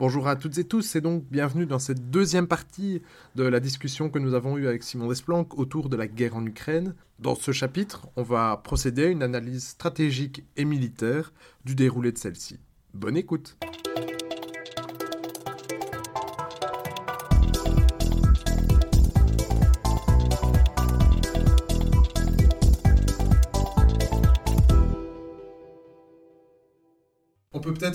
Bonjour à toutes et tous et donc bienvenue dans cette deuxième partie de la discussion que nous avons eue avec Simon Desplanques autour de la guerre en Ukraine. Dans ce chapitre, on va procéder à une analyse stratégique et militaire du déroulé de celle-ci. Bonne écoute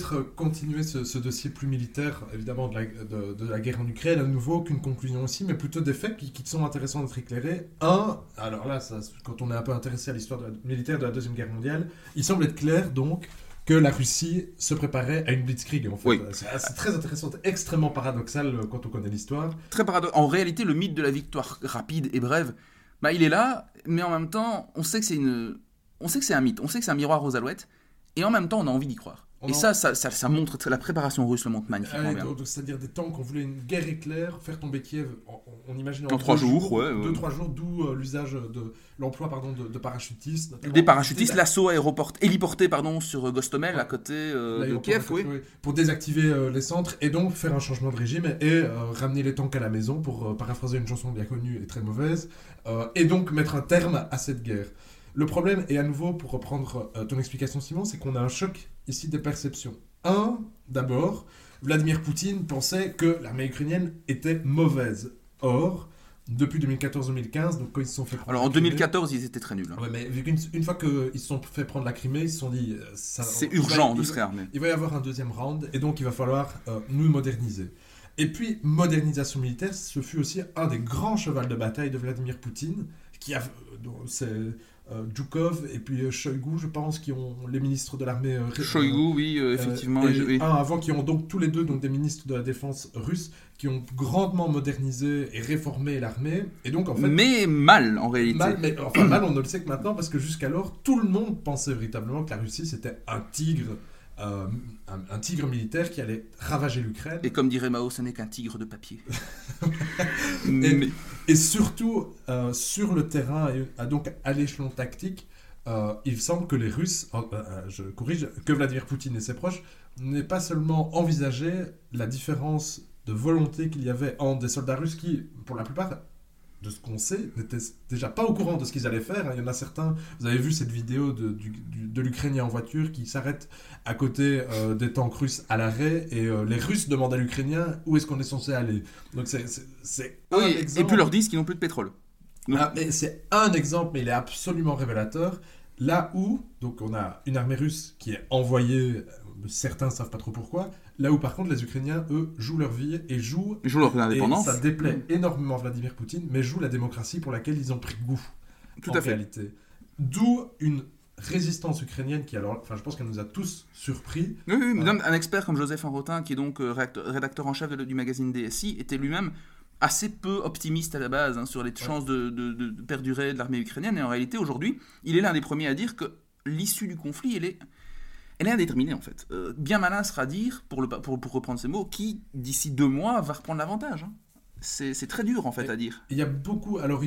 peut-être continuer ce, dossier plus militaire, évidemment, de la, guerre en Ukraine, à nouveau, qu'une conclusion aussi, mais plutôt des faits qui, sont intéressants d'être éclairés. Un, alors là, quand on est un peu intéressé à l'histoire militaire de la Deuxième Guerre mondiale, il semble être clair, donc, que la Russie se préparait à une blitzkrieg, en fait. C'est très intéressant, extrêmement paradoxal euh, quand on connaît l'histoire. Très paradoxal. En réalité, le mythe de la victoire rapide et brève, bah, il est là, mais en même temps, on sait que c'est une... On sait que c'est un mythe, on sait que c'est un miroir aux alouettes, et en même temps, on a envie d'y croire et ça, ça, ça, montre, la préparation russe le montre magnifiquement bien. C'est-à-dire des tanks, on voulait une guerre éclair, faire tomber Kiev, on, imagine en, trois jours, ouais, deux, trois jours, d'où euh, l'usage de l'emploi pardon de, parachutistes. Des parachutistes, l'assaut héliporté pardon sur euh, Gostomel à côté euh, de Kiev, oui. Pour désactiver les centres et donc faire un changement de régime et ramener les tanks à la maison pour paraphraser une chanson bien connue et très mauvaise et donc mettre un terme à cette guerre. Le problème, et à nouveau pour reprendre ton explication Simon, c'est qu'on a un choc ici des perceptions. Un, d'abord, Vladimir Poutine pensait que l'armée ukrainienne était mauvaise. Or, depuis 2014-2015, donc quand ils se sont fait Alors en 2014, ils étaient très nuls. Hein. Ouais, mais vu une fois qu'ils se sont fait prendre la Crimée, ils se sont dit. Euh, C'est urgent de se réarmer. Il va y avoir un deuxième round, et donc il va falloir euh, nous moderniser. Et puis, modernisation militaire, ce fut aussi un des grands chevals de bataille de Vladimir Poutine, qui a. Euh, Djoukov et puis euh, Shoigu, je pense, qui ont les ministres de l'armée. Euh, Shoigu, oui, effectivement. et un avant, qui ont donc tous les deux donc des ministres de la défense russe qui ont grandement modernisé et réformé l'armée. Et donc en fait. Mais mal en réalité. Mal, mais enfin mal, on ne le sait que maintenant parce que jusqu'alors tout le monde pensait véritablement que la Russie c'était un tigre euh, un, tigre militaire qui allait ravager l'Ukraine. Et comme dirait Mao, ce n'est qu'un tigre de papier. et, surtout, euh, sur le terrain, et, donc à l'échelon tactique, euh, il semble que les Russes, je corrige, que Vladimir Poutine et ses proches, n'aient pas seulement envisagé la différence de volonté qu'il y avait entre des soldats russes qui, pour la plupart, de ce qu'on sait, n'étaient déjà pas au courant de ce qu'ils allaient faire. Hein. Il y en a certains, vous avez vu cette vidéo de, de l'Ukrainien en voiture qui s'arrête à côté euh, des tanks russes à l'arrêt et euh, les Russes demandent à l'Ukrainien où est-ce qu'on est censé aller. Donc c'est un exemple. Et puis leur disent qu'ils n'ont plus de pétrole. Ah, c'est un exemple, mais il est absolument révélateur. Là où, donc on a une armée russe qui est envoyée, euh, certains ne savent pas trop pourquoi, Là où par contre les Ukrainiens, eux, jouent leur vie et jouent... Ils jouent leur indépendance. Et ça déplaît énormément Vladimir Poutine, mais jouent la démocratie pour laquelle ils ont pris goût. Tout à fait. réalité. D'où une résistance ukrainienne qui, alors, enfin, je pense qu'elle nous a tous surpris. Oui, oui mais un expert comme Joseph Enrotin, qui est donc euh, rédacteur en chef du magazine DSI, était lui-même assez peu optimiste à la base hein, sur les chances de, de, perdurer de l'armée ukrainienne. Et en réalité, aujourd'hui, il est l'un des premiers à dire que l'issue du conflit, elle est elle est indéterminée en fait. Euh, bien malin sera dire, pour, le, pour, pour, reprendre ces mots, qui d'ici deux mois va reprendre l'avantage. Hein. C'est très dur en fait à dire. Il y a beaucoup. Alors,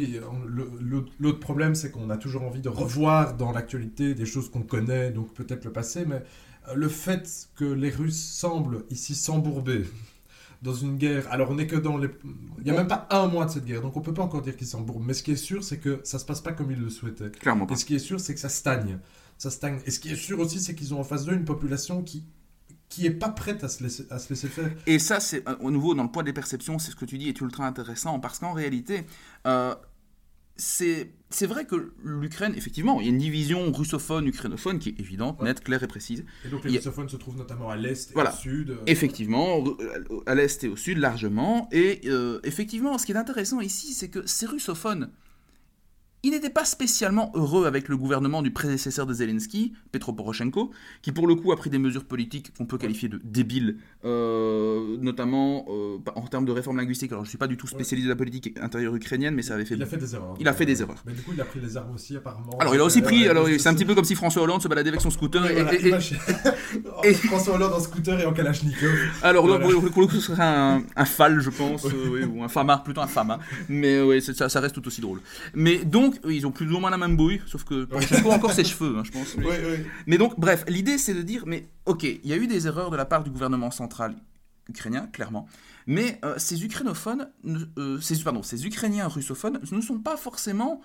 l'autre problème, c'est qu'on a toujours envie de revoir dans l'actualité des choses qu'on connaît, donc peut-être le passé, mais euh, le fait que les Russes semblent ici s'embourber dans une guerre. Alors, on n'est que dans les. Il n'y a même pas un mois de cette guerre, donc on peut pas encore dire qu'ils s'embourbent. Mais ce qui est sûr, c'est que ça se passe pas comme ils le souhaitaient. Clairement pas. Et ce qui est sûr, c'est que ça stagne ça stagne. Et ce qui est sûr aussi, c'est qu'ils ont en face d'eux une population qui qui est pas prête à se laisser, à se laisser faire. Et ça, c'est au nouveau dans le poids des perceptions, c'est ce que tu dis est ultra intéressant parce qu'en réalité, euh, c'est vrai que l'Ukraine, effectivement, il y a une division russophone, ukrainophone qui est évidente, nette, claire et précise. Et donc les russophones se trouvent notamment à l'est et au sud. Euh. Effectivement, à l'est et au sud largement. Et euh, effectivement, ce qui est intéressant ici, c'est que ces russophones il n'était pas spécialement heureux avec le gouvernement du prédécesseur de Zelensky, Petro Poroshenko, qui pour le coup a pris des mesures politiques qu'on peut qualifier de débiles, euh, notamment euh, en termes de réforme linguistique. Alors je ne suis pas du tout spécialisé de la politique intérieure ukrainienne, mais ça avait fait... Il a fait des erreurs. Il a fait des erreurs. Mais du coup, il a pris les armes aussi apparemment. Alors il a aussi pris, alors c'est un petit peu comme si François Hollande se baladait avec son scooter et, François Hollande en scooter et en kalachnikov. Alors pour, le coup, ce serait un, un FAL, je pense, euh, ou un FAMA, plutôt un FAMA. Mais oui, ça, ça reste tout aussi drôle. Mais donc, ils ont plus ou moins la même bouille, sauf que Poroshenko a encore ses cheveux, hein, je pense. Mais... mais donc, bref, l'idée c'est de dire, mais ok, il y a eu des erreurs de la part du gouvernement central. ukrainien, clairement. Mais euh, ces ukrainophones, euh, ces, pardon, ces ukrainiens russophones ne sont pas forcément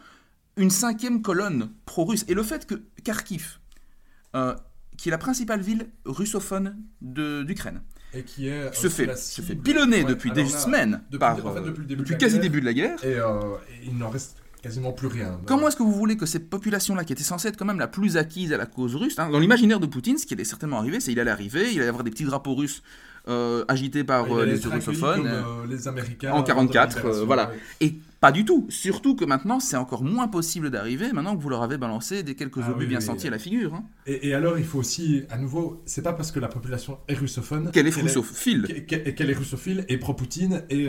une cinquième colonne pro-russe. Et le fait que Kharkiv, euh, qui est la principale ville russophone d'Ukraine, et qui est se fait, se fait pilonner depuis des semaines depuis, par, en fait, depuis, le début depuis de quasi guerre, début de la guerre. Et, euh, et il n'en reste quasiment plus rien. Comment est-ce que vous voulez que cette population-là, qui était censée être quand même la plus acquise à la cause russe, hein, dans l'imaginaire de Poutine, ce qui allait certainement arriver, c'est qu'il allait arriver, il allait avoir des petits drapeaux russes euh, agités par euh, les russophones. euh, les Américains en avant de la 44, libération, euh, voilà. ouais. Et pas du tout. Surtout que maintenant, c'est encore moins possible d'arriver, maintenant que vous leur avez balancé des quelques Ah obus oui, bien oui, sentis oui. à la figure. hein. Et, et alors, il faut aussi, à nouveau, c'est pas parce que la population est russophone Qu'elle est russophile. qu'elle- est russophile et pro-Poutine. Et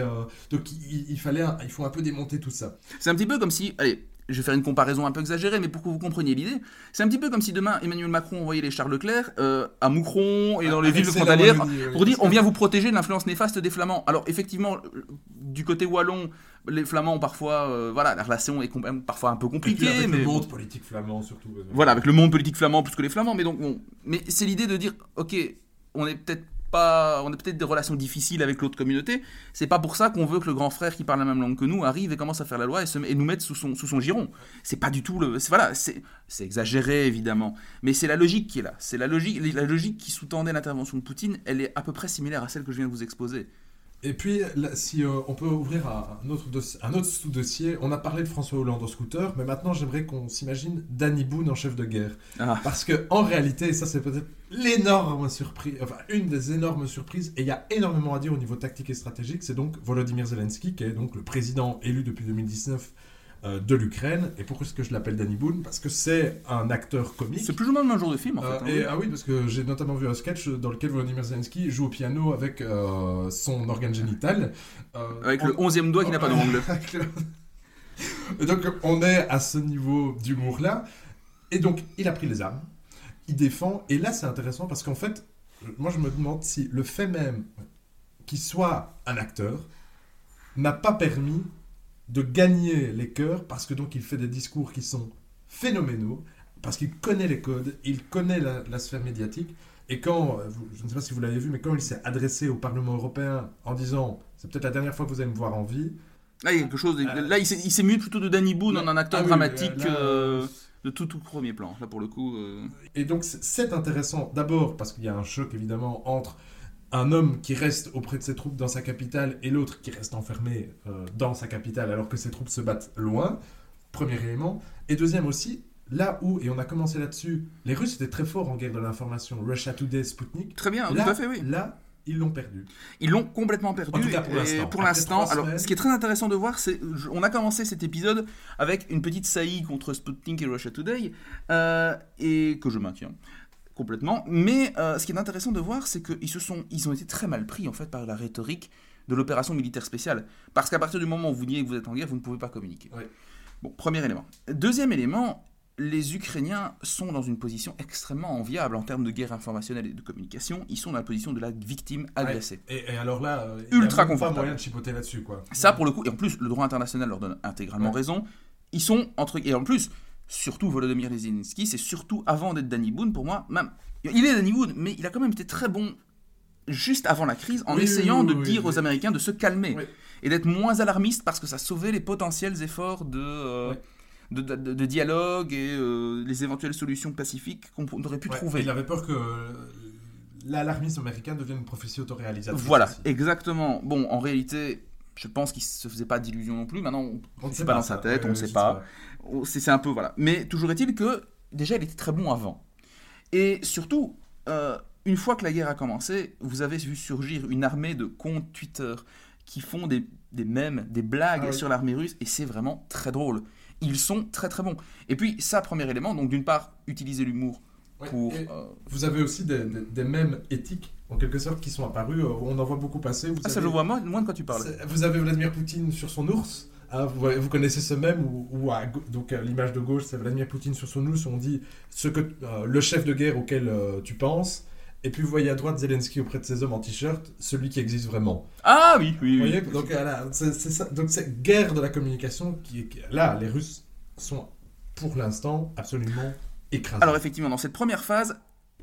donc, il, il fallait, il faut un peu démonter tout ça. C'est un petit peu comme si, allez, je vais faire une comparaison un peu exagérée, mais pour que vous compreniez l'idée, c'est un petit peu comme si demain Emmanuel Macron envoyait les Charles Leclerc euh, à Moucron et dans les villes frontalières pour dire on vient vous protéger de l'influence néfaste des Flamands. Alors effectivement, du côté wallon, les Flamands ont parfois, euh, voilà, la relation est quand même parfois un peu compliquée, avec mais le bon. monde politique flamand, surtout. voilà, avec le monde politique flamand plus que les Flamands, mais donc bon, mais c'est l'idée de dire, ok, on est peut-être on a peut-être des relations difficiles avec l'autre communauté. C'est pas pour ça qu'on veut que le grand frère qui parle la même langue que nous arrive et commence à faire la loi et, nous mettre sous son, giron. C'est pas du tout le, voilà, c'est exagéré évidemment, mais c'est la logique qui est là. C'est la logique, la logique qui sous-tendait l'intervention de Poutine. Elle est à peu près similaire à celle que je viens de vous exposer. Et puis, là, si euh, on peut ouvrir un, autre, un autre sous-dossier, on a parlé de François Hollande en scooter, mais maintenant j'aimerais qu'on s'imagine Danny Boone en chef de guerre. Ah. Parce que en réalité, ça c'est peut-être l'énorme surprise, enfin une des énormes surprises, et il y a énormément à dire au niveau tactique et stratégique, c'est donc Volodymyr Zelensky, qui est donc le président élu depuis 2019 euh, de l'Ukraine. Et pourquoi est-ce que je l'appelle Danny Boone? Parce que c'est un acteur comique. C'est plus ou moins le même genre de film en Euh, fait. hein, et, oui. ah oui, parce que j'ai notamment vu un sketch dans lequel Volodymyr Zelensky joue au piano avec euh, son organe génital. Euh, Avec on- le onzième doigt qui n'a pas d'ongle. Le- Et donc on est à ce niveau d'humour-là. Et donc il a pris les armes, il défend. Et là c'est intéressant parce qu'en fait, moi je me demande si le fait même qu'il soit un acteur n'a pas permis de gagner les cœurs parce que donc il fait des discours qui sont phénoménaux, parce qu'il connaît les codes, il connaît la, la sphère médiatique. Et quand, euh, je ne sais pas si vous l'avez vu, mais quand il s'est adressé au Parlement européen en disant c'est peut-être la dernière fois que vous allez me voir en vie, Là, il y a quelque chose. Euh, là, il s'est mué plutôt de Danny Boone en un acteur Ah oui, dramatique là, euh, de tout, tout premier plan. Là, pour le coup. euh, Et donc c'est intéressant d'abord parce qu'il y a un choc évidemment entre un homme qui reste auprès de ses troupes dans sa capitale et l'autre qui reste enfermé euh, dans sa capitale alors que ses troupes se battent loin. Premier élément. Et deuxième aussi, là où, et on a commencé là-dessus, les Russes étaient très forts en guerre de l'information. Russia Today, Sputnik. Très bien, là, tout à fait, oui. Là, ils l'ont perdu. Ils l'ont complètement perdu. En tout cas, pour l'instant. alors semaines. ce qui est très intéressant de voir, c'est on a commencé cet épisode avec une petite saillie contre Sputnik et Russia Today, euh, et que je maintiens complètement. Mais euh, ce qui est intéressant de voir, c'est qu'ils se sont, ils ont été très mal pris en fait par la rhétorique de l'opération militaire spéciale, parce qu'à partir du moment où vous niez que vous êtes en guerre, vous ne pouvez pas communiquer. Bon, premier élément. Deuxième élément. Les Ukrainiens sont dans une position extrêmement enviable en termes de guerre informationnelle et de communication. Ils sont dans la position de la victime agressée. Et, et alors là, euh, Ultra il y a pas moyen de chipoter là-dessus. quoi. Ça, pour le coup, et en plus, le droit international leur donne intégralement Ouais. raison. Ils sont entre. Et en plus, surtout Volodymyr Zelensky, c'est surtout avant d'être Danny Boone, pour moi, même. Il est Danny Boone, mais il a quand même été très bon juste avant la crise en Oui, essayant oui, de dire aux Américains de se calmer et d'être moins alarmiste parce que ça sauvait les potentiels efforts de. euh. De, de- de dialogue et euh, les éventuelles solutions pacifiques qu'on aurait pu Ouais, trouver. Il avait peur que euh, l'alarmisme américain devienne une prophétie autoréalisatrice. Voilà, aussi. exactement. Bon, en réalité, je pense qu'il se faisait pas d'illusions non plus. Maintenant, on- ne c'est pas dans sa tête, on ne sait pas. C'est un peu, voilà. Mais toujours est-il que, déjà, il était très bon avant. Et surtout, euh, une fois que la guerre a commencé, vous avez vu surgir une armée de comptes Twitter qui font des, des mèmes, des blagues Ah oui. sur l'armée russe, et c'est vraiment très drôle. Ils sont très très bons. Et puis, ça, premier élément, donc d'une part, utiliser l'humour Ouais, pour... euh, Vous avez aussi des, des, des mèmes éthiques, en quelque sorte, qui sont apparus. euh, On en voit beaucoup passer. Vous Ah, ça, je vois moins, moins de quoi tu parles. Vous avez Vladimir Poutine sur son ours. Hein, vous, connaissez ce mème où, où à gau- donc euh, l'image de gauche, c'est Vladimir Poutine sur son ours. On dit ce que euh, le chef de guerre auquel euh, tu penses. Et puis vous voyez à droite Zelensky auprès de ses hommes en t-shirt, celui qui existe vraiment. Ah oui, oui, Vous oui. voyez Donc c'est ça. Donc c'est guerre de la communication qui est là. Les Russes sont pour l'instant absolument écrasés. Alors effectivement, dans cette première phase,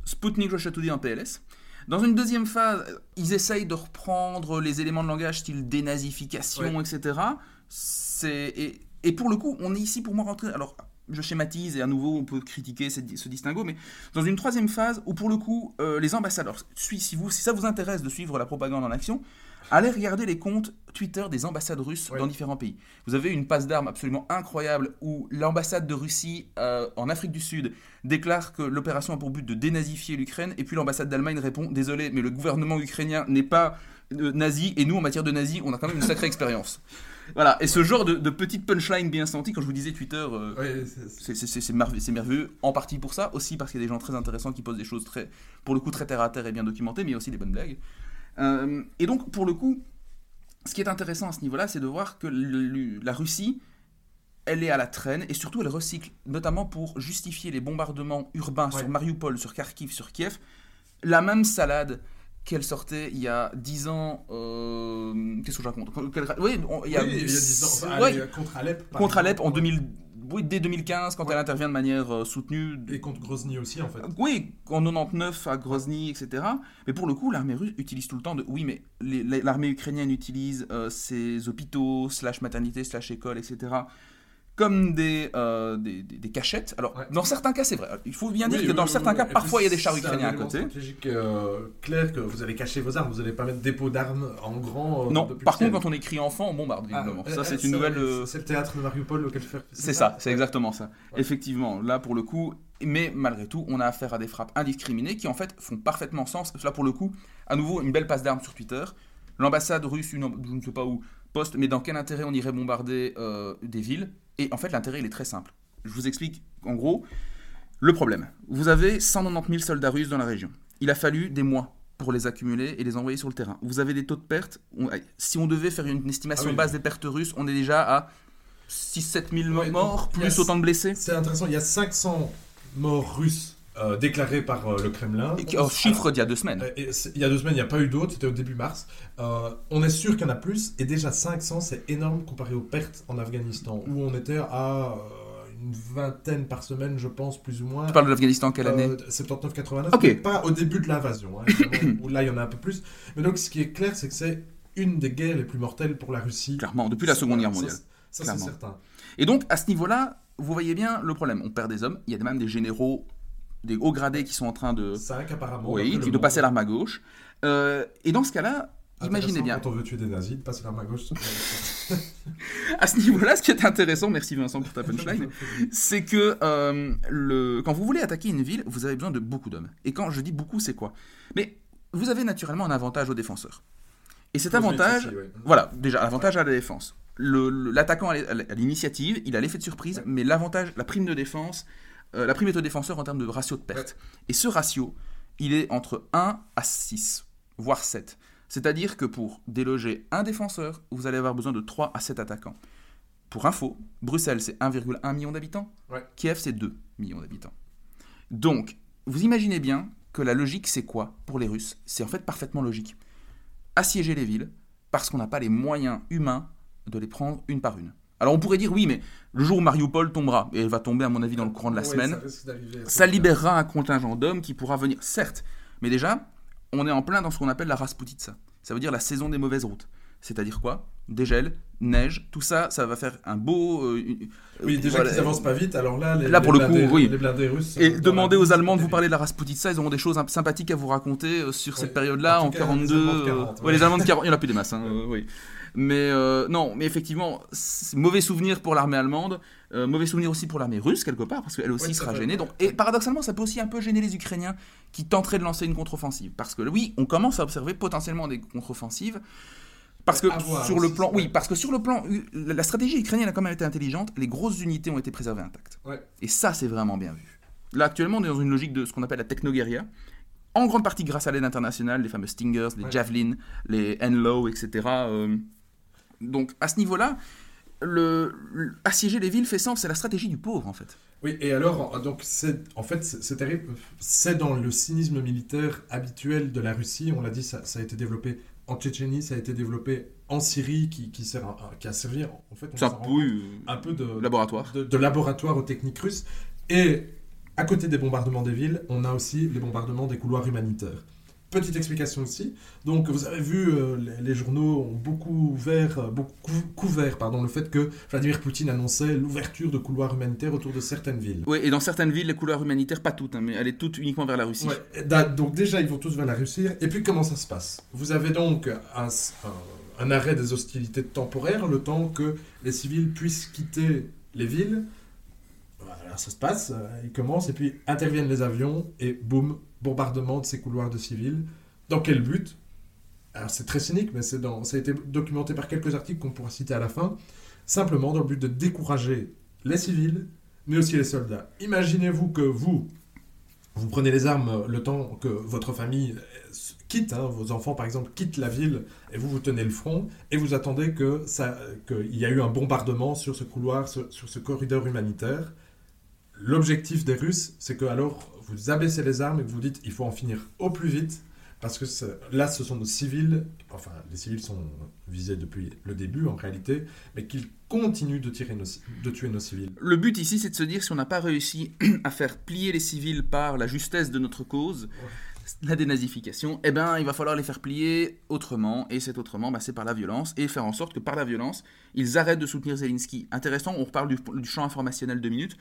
Sputnik Russia Today en PLS. Dans une deuxième phase, ils essayent de reprendre les éléments de langage style dénazification, etc. C'est et, et pour le coup, on est ici pour moi rentrer. Alors, je schématise et à nouveau on peut critiquer ce, ce distinguo, mais dans une troisième phase où pour le coup euh, les ambassadeurs, si, si, vous, si ça vous intéresse de suivre la propagande en action, allez regarder les comptes Twitter des ambassades russes Oui. dans différents pays. Vous avez une passe d'armes absolument incroyable où l'ambassade de Russie euh, en Afrique du Sud déclare que l'opération a pour but de dénazifier l'Ukraine, et puis l'ambassade d'Allemagne répond Désolé, mais le gouvernement ukrainien n'est pas euh, nazi, et nous en matière de nazi, on a quand même une sacrée expérience. Voilà, et ce genre de, de petite punchline bien sentie, quand je vous disais Twitter, euh, Ouais, c'est- c'est- c'est- c'est c'est- c'est merve- c'est merveilleux, en partie pour ça, aussi parce qu'il y a des gens très intéressants qui posent des choses très, pour le coup, très terre à terre et bien documentées, mais aussi des bonnes blagues. Euh, et donc, pour le coup, ce qui est intéressant à ce niveau-là, c'est de voir que le- la Russie, elle est à la traîne, et surtout elle recycle, notamment pour justifier les bombardements urbains Ouais. sur Mariupol, sur Kharkiv, sur Kiev, la même salade qu'elle sortait il y a 10 ans. euh, Qu'est-ce que je raconte Oui, on- il y a, Oui, il y a 10 ans. Enfin, ouais, allez, contre Alep. contre Alep en exemple, 2000, oui, dès 2015, quand Ouais. elle intervient de manière euh, soutenue. Et contre Grozny aussi, en fait. Oui, en 99 à Grozny, etc. Mais pour le coup, l'armée russe utilise tout le temps de. Oui, mais l'armée ukrainienne utilise euh, ses hôpitaux, slash maternité, slash école, etc. comme des, euh, des, des- des cachettes. Alors, Ouais. dans certains cas, c'est vrai. Il faut bien dire Oui, que oui, dans oui, certains cas, parfois, il y a des chars c'est ukrainiens à côté. stratégique euh, clair que vous allez cacher vos armes, vous n'allez pas mettre dépôt d'armes en grand. euh, Non, par contre, quand on écrit enfant, on bombarde, Ah, visiblement. euh, ça, c'est une nouvelle. euh, C'est le théâtre de Mariupol auquel faire. C'est ça, c'est exactement ça. Ouais. Effectivement, là pour le coup, mais malgré tout, on a affaire à des frappes indiscriminées qui en fait font parfaitement sens. Là pour le coup, à nouveau, une belle passe d'armes sur Twitter. L'ambassade russe, une, je ne sais pas où, poste, mais dans quel intérêt on irait bombarder euh, des villes? Et en fait, l'intérêt, il est très simple. Je vous explique en gros le problème. Vous avez 190 000 soldats russes dans la région. Il a fallu des mois pour les accumuler et les envoyer sur le terrain. Vous avez des taux de perte. on- si on devait faire une estimation Ah oui. basse des pertes russes, on est déjà à 6-7 000 Ouais, morts, a- plus autant de blessés. C'est intéressant, il y a 500 morts russes euh, déclarés par euh, le Kremlin. En chiffre d'il y a deux semaines. Euh, il y a deux semaines, il n'y a pas eu d'autres, c'était au début mars. On est sûr qu'il y en a plus, et déjà 500, c'est énorme comparé aux pertes en Afghanistan, où on était à une vingtaine par semaine, je pense, plus ou moins. Tu parles de l'Afghanistan quelle année Euh, 79-89, Ok. mais pas au début de l'invasion, hein, où là il y en a un peu plus. Mais donc ce qui est clair, c'est que c'est une des guerres les plus mortelles pour la Russie. Clairement, depuis la Seconde Guerre mondiale. Ça, c'est certain. Et donc, à ce niveau-là, vous voyez bien le problème. On perd des hommes. Il y a même des généraux, des hauts gradés qui sont en train de. 5 apparemment. Oui, de passer l'arme à gauche. Euh, et dans ce cas-là, imaginez bien. Quand on veut tuer des nazis, de passer l'arme à gauche. À ce niveau-là, ce qui est intéressant, merci Vincent pour ta punchline, c'est que euh, le... quand vous voulez attaquer une ville, vous avez besoin de beaucoup d'hommes. Et quand je dis beaucoup, c'est quoi? Mais vous avez naturellement un avantage aux défenseurs. Et cet avantage, Aussi, ouais. Voilà, déjà, l'avantage à la défense. L'attaquant a l'initiative, il a l'effet de surprise, mais l'avantage, la prime de défense, la prime est au défenseur en termes de ratio de perte. Et ce ratio, il est entre 1 à 6, voire 7. C'est-à-dire que pour déloger un défenseur, vous allez avoir besoin de 3 à 7 attaquants. Pour info, Bruxelles, c'est 1,1 million d'habitants. Ouais. Kiev, c'est 2 millions d'habitants. Donc, vous imaginez bien que la logique, c'est quoi pour les Russes? C'est en fait parfaitement logique. Assiéger les villes parce qu'on n'a pas les moyens humains de les prendre une par une. Alors on pourrait dire oui, mais le jour où Mariupol tombera, et elle va tomber à mon avis dans le courant de la Ouais, semaine, ça libérera un contingent d'hommes qui pourra venir, certes, mais déjà, on est en plein dans ce qu'on appelle la Rasputitsa. Ça veut dire la saison des mauvaises routes. C'est-à-dire quoi? Dégel, neige, tout ça, ça va faire un beau... euh, Oui, déjà voilà. qu'ils avancent pas vite, alors là, les, Là, pour les le coup, blindés- oui. les blindés russes. Et demandez aux Allemands de vous parler de la Rasputitsa, ils auront des choses sympathiques à vous raconter euh, sur cette Oui. période-là, En en, tout cas, les 42. Allemands de 40, ouais, ouais. les Allemands de 40, il n'y en a plus des masses, hein, euh, oui. Mais euh, non, mais effectivement, mauvais souvenir pour l'armée allemande, euh, mauvais souvenir aussi pour l'armée russe, quelque part, parce qu'elle aussi Oui, sera gênée. Donc, et paradoxalement, ça peut aussi un peu gêner les Ukrainiens qui tenteraient de lancer une contre-offensive. Parce que oui, on commence à observer potentiellement des contre-offensives. Parce que sur le plan, oui, parce que sur le plan, la stratégie ukrainienne a quand même été intelligente. Les grosses unités ont été préservées intactes. Ouais. Et ça, c'est vraiment bien vu. Là, actuellement, on est dans une logique de ce qu'on appelle la technoguerilla, en grande partie grâce à l'aide internationale, les fameux Stingers, les Ouais. Javelin, les Enlow, etc. euh. donc, à ce niveau-là, le, le- assiéger les villes fait sens, c'est la stratégie du pauvre, en fait. Oui, et alors, donc, c'est, en fait, c'est c'est terrible. C'est dans le cynisme militaire habituel de la Russie. On l'a dit, ça, ça a été développé en Tchétchénie, ça a été développé en Syrie, qui, qui, sert à- qui a servi, en fait, on Ça, un peu de, euh, laboratoire. de, de laboratoire aux techniques russes. Et à côté des bombardements des villes, on a aussi les bombardements des couloirs humanitaires. Petite explication aussi. Donc, vous avez vu, euh, les, les journaux ont beaucoup ouvert, euh, beaucoup couvert pardon, le fait que Vladimir Poutine annonçait l'ouverture de couloirs humanitaires autour de certaines villes. Oui, et dans certaines villes, les couleurs humanitaires, pas toutes, hein, mais elles est toutes uniquement vers la Russie. Ouais, donc déjà, ils vont tous vers la Russie. Et puis, comment ça se passe? Vous avez donc un, un- un arrêt des hostilités temporaires, le temps que les civils puissent quitter les villes. Voilà, ça se passe, euh, ils commencent, et puis interviennent les avions, et boum, bombardement de ces couloirs de civils. Dans quel but? Alors c'est très cynique, mais c'est dans, ça a été documenté par quelques articles qu'on pourra citer à la fin. Simplement dans le but de décourager les civils, mais aussi les soldats. Imaginez-vous que vous, vous prenez les armes le temps que votre famille euh, quitte, hein, vos enfants par exemple quittent la ville, et vous vous tenez le front, et vous attendez que qu'il y a eu un bombardement sur ce couloir, sur ce corridor humanitaire. L'objectif des Russes, c'est que alors vous abaissez les armes et que vous dites il faut en finir au plus vite, parce que c'est- là ce sont nos civils, enfin les civils sont visés depuis le début en réalité, mais qu'ils continuent de, tirer de tuer nos civils. Le but ici, c'est de se dire si on n'a pas réussi à faire plier les civils par la justesse de notre cause, la dénazification, eh ben, il va falloir les faire plier autrement, et cet autrement, bah, c'est par la violence, et faire en sorte que par la violence, ils arrêtent de soutenir Zelensky. Intéressant, on reparle du, du champ informationnel deux minutes,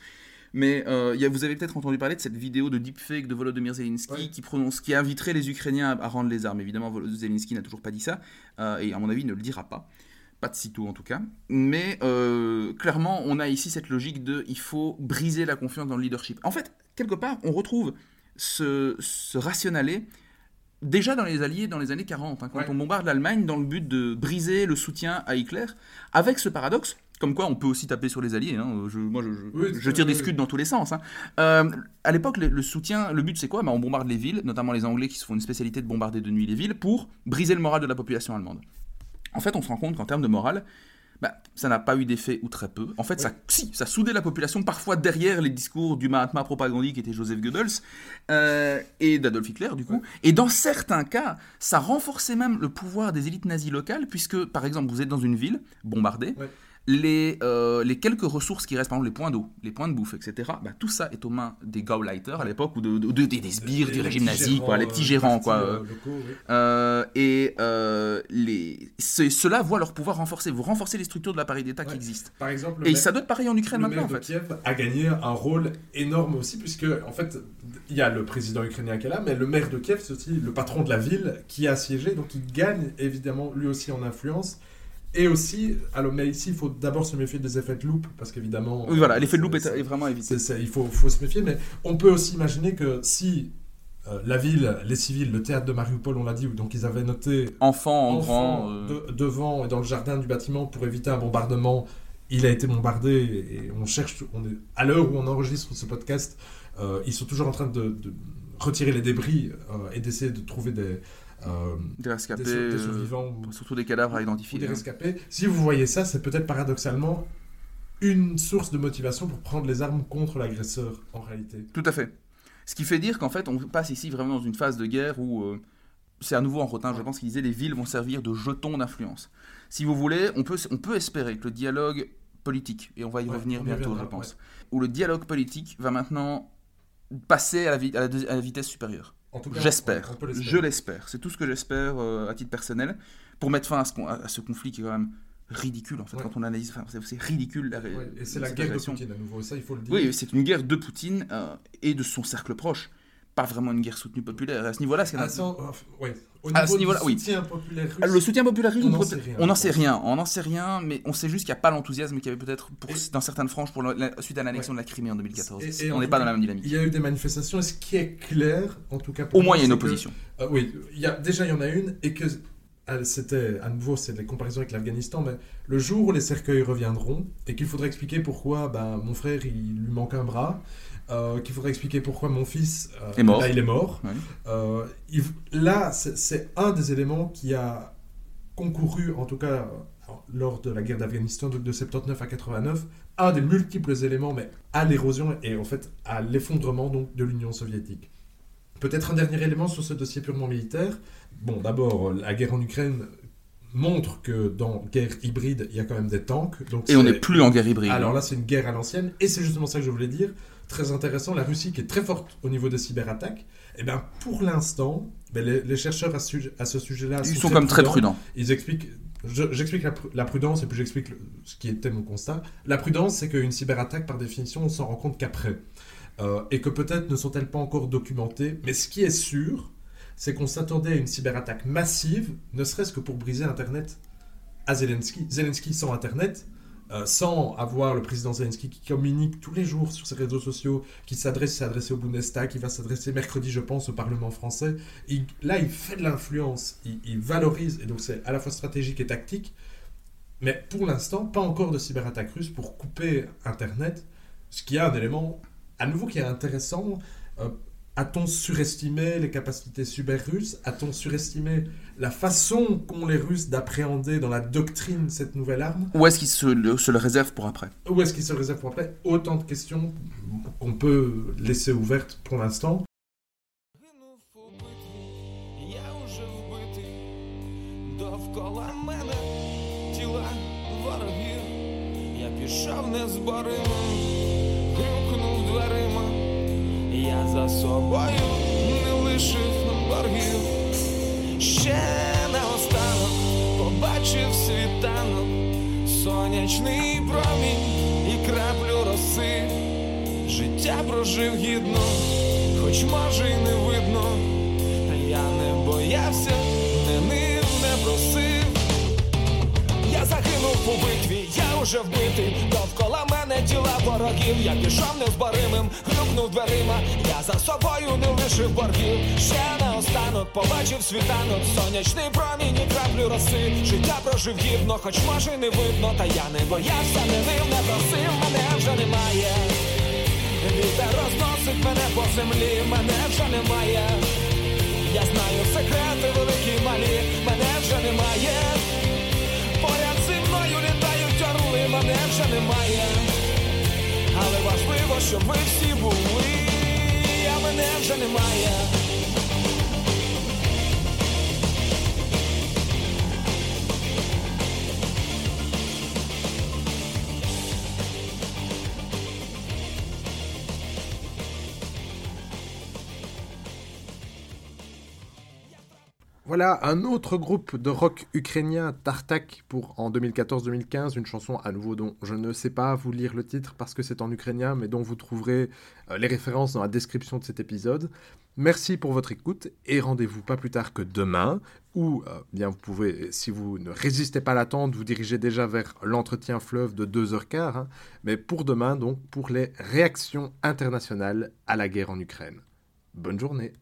mais euh, il y a- vous avez peut-être entendu parler de cette vidéo de deepfake de Volodymyr Zelensky Ouais. qui, prononce, qui inviterait les Ukrainiens à, à rendre les armes. Évidemment, Vol- Zelensky n'a toujours pas dit ça, euh, et à mon avis, il ne le dira pas. Pas de sitôt en tout cas. Mais euh, clairement, on a ici cette logique de il faut briser la confiance dans le leadership. En fait, quelque part, on retrouve ce, ce déjà dans les Alliés dans les années 40, hein, quand Ouais. on bombarde l'Allemagne dans le but de briser le soutien à Hitler, avec ce paradoxe, comme quoi on peut aussi taper sur les Alliés. hein, je, moi, je, je- Oui, je tire des oui. scuds dans tous les sens. hein. Euh, à l'époque, le, le soutien, le but c'est quoi? Bah, On bombarde les villes, notamment les Anglais qui se font une spécialité de bombarder de nuit les villes, pour briser le moral de la population allemande. En fait, on se rend compte qu'en termes de morale, bah, ça n'a pas eu d'effet ou très peu. En fait, ça, si, ça soudait la population, parfois derrière les discours du Mahatma propagandique qui était Joseph Goebbels euh, et d'Adolf Hitler, du coup. Et dans certains cas, ça renforçait même le pouvoir des élites nazies locales, puisque, par exemple, vous êtes dans une ville bombardée. Les, euh, les quelques ressources qui restent, par exemple les points d'eau, les points de bouffe, etc., bah, tout ça est aux mains des Gauleiter à l'époque, ou de, de- de- des, des sbires du régime nazi, quoi, les petits euh, gérants, quoi. euh, euh, locaux, oui. euh, et euh, les... ce- ceux-là voient leur pouvoir renforcé. Vous renforcez les structures de l'appareil d'État qui existent. Par exemple, le Et maire- ça doit être pareil en Ukraine le maintenant, maire en de fait. Kiev a gagné un rôle énorme aussi, puisque en fait, il y a le président ukrainien qui est là, mais le maire de Kiev, c'est aussi le patron de la ville qui a assiégé, donc il gagne évidemment lui aussi en influence. Et aussi, alors, mais ici, il faut d'abord se méfier des effets de loupe, parce qu'évidemment. Oui, voilà, l'effet de loupe est, est vraiment évité. il faut, faut se méfier, mais on peut aussi imaginer que si euh, la ville, les civils, le théâtre de Mariupol, on l'a dit, où donc ils avaient noté Enfant, en grand. euh, de- devant et dans le jardin du bâtiment pour éviter un bombardement. Il a été bombardé et on cherche, on est, à l'heure où on enregistre ce podcast, euh, ils sont toujours en train de, de retirer les débris euh, et d'essayer de trouver des, euh, des rescapés, des euh, survivants ou, surtout des cadavres à identifier. des hein. rescapés. Si vous voyez ça, c'est peut-être paradoxalement une source de motivation pour prendre les armes contre l'agresseur en réalité. Tout à fait. Ce qui fait dire qu'en fait, on passe ici vraiment dans une phase de guerre où euh, c'est à nouveau en rotin, je pense qu'il disait les villes vont servir de jetons d'influence. Si vous voulez, on peut, on peut espérer que le dialogue politique, et on va y Ouais, revenir bientôt, je pense, où le dialogue politique va maintenant passer à la, vi- à la deuxi- à la vitesse supérieure. J'espère. Je l'espère. C'est tout ce que j'espère euh, à titre personnel pour mettre fin à ce, con- à ce conflit qui est quand même ridicule en fait Ouais. quand on analyse. enfin, c'est- ridicule la Ouais, et c'est la guerre de. Poutine à nouveau, ça il faut le dire. Oui, c'est une guerre de Poutine euh, et de son cercle proche. Pas vraiment une guerre soutenue populaire. À ce niveau-là, c'est À son- euh, ouais. Au À niveau ce niveau-là, du oui. soutien populaire russe, Ah, le soutien populaire russe, on n'en sait rien, on sait rien. On n'en sait rien, mais on sait juste qu'il n'y a pas l'enthousiasme qu'il y avait peut-être dans certaines franges pour la- suite à l'annexion de la Crimée en 2014. Et- on n'est pas dans la même dynamique. Il y a eu des manifestations, et ce qui est clair, en tout cas pour Au moins, il y a une que- opposition. Euh, oui, il y a, déjà il y en a une, et que c'était, à nouveau, c'est des comparaisons avec l'Afghanistan, mais le jour où les cercueils reviendront, et qu'il faudra expliquer pourquoi ben, mon frère, il lui manque un bras, euh, qu'il faudra expliquer pourquoi mon fils, euh, Est mort. là, il est mort, Ouais. euh, il- là, c'est, un des éléments qui a concouru, en tout cas euh, lors de la guerre d'Afghanistan, de 79 à 89, un des multiples éléments, mais à l'érosion et en fait à l'effondrement donc, de l'Union soviétique. Peut-être un dernier élément sur ce dossier purement militaire. Bon, d'abord, la guerre en Ukraine montre que dans guerre hybride, il y a quand même des tanks. Donc et on n'est plus en guerre hybride. Alors là, c'est une guerre à l'ancienne. Et c'est justement ça que je voulais dire. Très intéressant, la Russie qui est très forte au niveau des cyberattaques. Et eh bien, pour l'instant, ben, les, chercheurs à, ce sujet-là ils sont, comme très prudents. Ils expliquent J'explique la, prudence et puis j'explique ce qui était mon constat. La prudence, c'est qu'une cyberattaque, par définition, on s'en rend compte qu'après. Euh, et que peut-être ne sont-elles pas encore documentées. Mais ce qui est sûr, c'est qu'on s'attendait à une cyberattaque massive, ne serait-ce que pour briser Internet à Zelensky. Zelensky sans Internet, euh, sans avoir le président Zelensky qui communique tous les jours sur ses réseaux sociaux, qui s'adresse, s'est adressé au Bundestag, qui va s'adresser mercredi, je pense, au Parlement français. là, il fait de l'influence, il, valorise, et donc c'est à la fois stratégique et tactique. Mais pour l'instant, pas encore de cyberattaque russe pour couper Internet, ce qui est un élément, à nouveau, qui est intéressant. Euh, a-t-on surestimé les capacités cyber russes A-t-on surestimé la façon qu'ont les Russes d'appréhender dans la doctrine cette nouvelle arme? Ou est-ce qu'ils se, le, réservent pour après? Ou est-ce qu'ils se le réservent pour après? Autant de questions qu'on peut laisser ouvertes pour l'instant. Я за собою не лишив боргів, ще не останок побачив світанок, сонячний промінь і краплю роси, життя прожив гідно, хоч може й не видно, я не боявся, у битві, я уже вбитий довкола мене тіла ворогів, я пішов незборимим, грюкнув дверима, я за собою не лишив боргів. Ще наостанок побачив світанок, сонячний промінь і краплю роси. Життя прожив гідно, хоч може не видно, та я не боявся, не нив, не просив, мене вже немає. Вітер розносить мене по землі, мене вже немає. Я знаю секрети великі малі, мене вже немає. Вже немає але важливо, щоб ви всі були, а мене вже немає. Voilà un autre groupe de rock ukrainien, Tartak, pour en 2014-2015, une chanson à nouveau dont je ne sais pas vous lire le titre parce que c'est en ukrainien, mais dont vous trouverez euh, les références dans la description de cet épisode. Merci pour votre écoute et rendez-vous pas plus tard que demain, où euh, bien vous pouvez, si vous ne résistez pas à l'attente, vous diriger déjà vers l'entretien fleuve de 2h15, hein, mais pour demain donc pour les réactions internationales à la guerre en Ukraine. Bonne journée